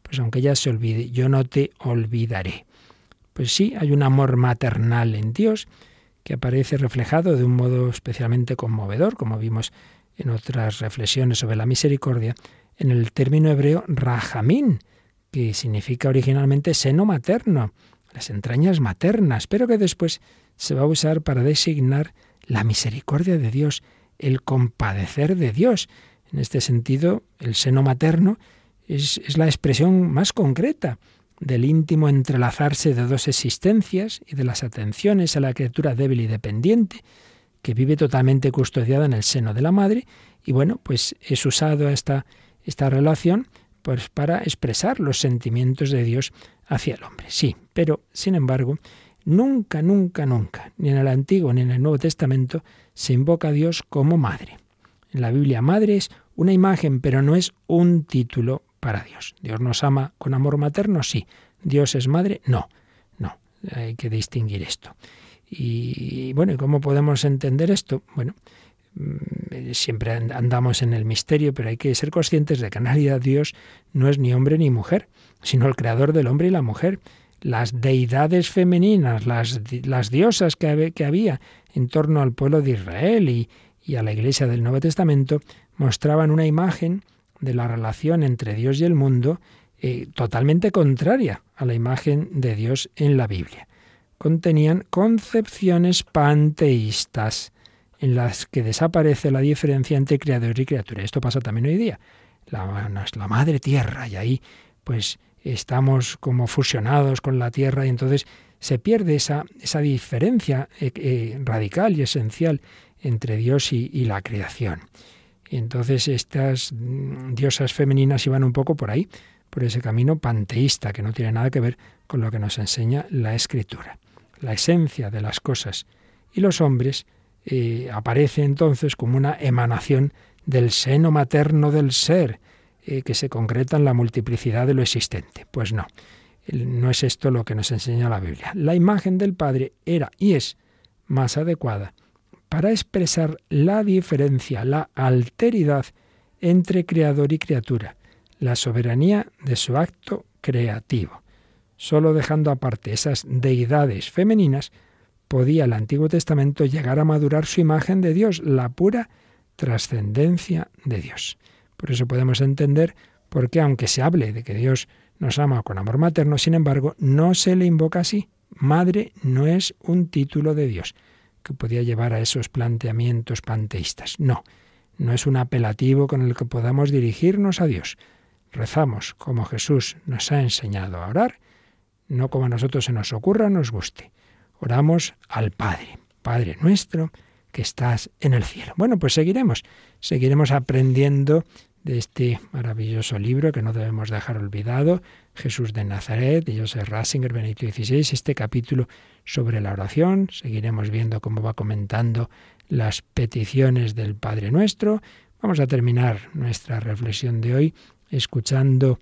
Pues aunque ella se olvide, yo no te olvidaré. Pues sí, hay un amor maternal en Dios que aparece reflejado de un modo especialmente conmovedor, como vimos en otras reflexiones sobre la misericordia, en el término hebreo rajamín, que significa originalmente seno materno, las entrañas maternas, pero que después se va a usar para designar la misericordia de Dios, el compadecer de Dios. En este sentido, el seno materno es, la expresión más concreta del íntimo entrelazarse de dos existencias y de las atenciones a la criatura débil y dependiente, que vive totalmente custodiada en el seno de la madre, y bueno, pues es usado esta, esta relación pues para expresar los sentimientos de Dios hacia el hombre. Sí, pero sin embargo, nunca, nunca, nunca, ni en el Antiguo ni en el Nuevo Testamento, se invoca a Dios como madre. En la Biblia, madre es una imagen, pero no es un título para Dios. ¿Dios nos ama con amor materno? Sí. ¿Dios es madre? No. No. Hay que distinguir esto. Y bueno, ¿y cómo podemos entender esto? Bueno, mm, siempre andamos en el misterio, pero hay que ser conscientes de que en realidad Dios no es ni hombre ni mujer, sino el creador del hombre y la mujer. Las deidades femeninas, las, las diosas que, que, había en torno al pueblo de Israel y, y a la iglesia del Nuevo Testamento mostraban una imagen de la relación entre Dios y el mundo eh, totalmente contraria a la imagen de Dios en la Biblia contenían concepciones panteístas en las que desaparece la diferencia entre creador y criatura. Esto pasa también hoy día. La, la madre tierra y ahí pues estamos como fusionados con la tierra y entonces se pierde esa, esa diferencia eh, eh, radical y esencial entre Dios y, y la creación. Y entonces estas mm, diosas femeninas iban un poco por ahí, por ese camino panteísta que no tiene nada que ver con lo que nos enseña la escritura la esencia de las cosas. Y los hombres eh, aparece entonces como una emanación del seno materno del ser, eh, que se concreta en la multiplicidad de lo existente. Pues no, no es esto lo que nos enseña la Biblia. La imagen del Padre era y es más adecuada para expresar la diferencia, la alteridad entre creador y criatura, la soberanía de su acto creativo. Solo dejando aparte esas deidades femeninas, podía el Antiguo Testamento llegar a madurar su imagen de Dios, la pura trascendencia de Dios. Por eso podemos entender por qué, aunque se hable de que Dios nos ama con amor materno, sin embargo, no se le invoca así. Madre no es un título de Dios que podía llevar a esos planteamientos panteístas. No, no es un apelativo con el que podamos dirigirnos a Dios. Rezamos como Jesús nos ha enseñado a orar no como a nosotros se nos ocurra, nos guste. Oramos al Padre, Padre nuestro, que estás en el cielo. Bueno, pues seguiremos, seguiremos aprendiendo de este maravilloso libro que no debemos dejar olvidado, Jesús de Nazaret, de Joseph Ratzinger, Benedicto XVI, este capítulo sobre la oración. Seguiremos viendo cómo va comentando las peticiones del Padre Nuestro. Vamos a terminar nuestra reflexión de hoy escuchando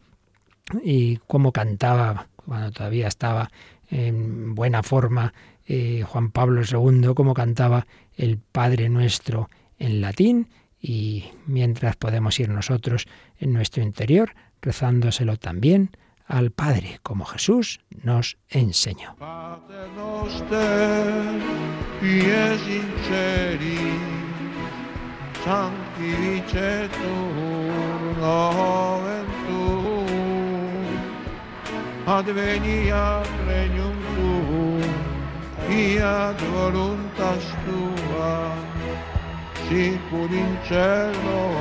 y cómo cantaba cuando todavía estaba en buena forma eh, Juan Pablo II, como cantaba el Padre Nuestro en latín, y mientras podemos ir nosotros en nuestro interior rezándoselo también al Padre, como Jesús nos enseñó. adveniat regnum tuum, fiat voluntas tua, sicuro in cielo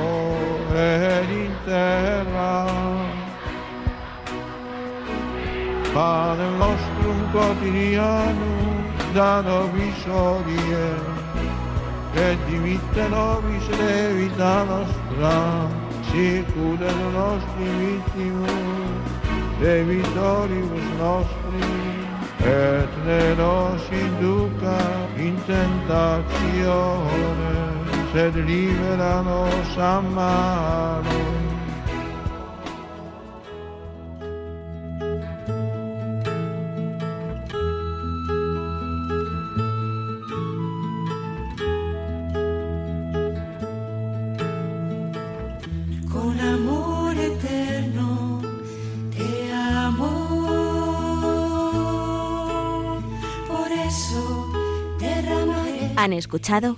ed in terra. Padre nostro quotidiano, danovi solie, e dimitte nobis vita nostra, sicuro dei nostri vittimi, e vittoribus nostri, et ne nos induca in tentazione. Sed libera nos a malo. Han escuchado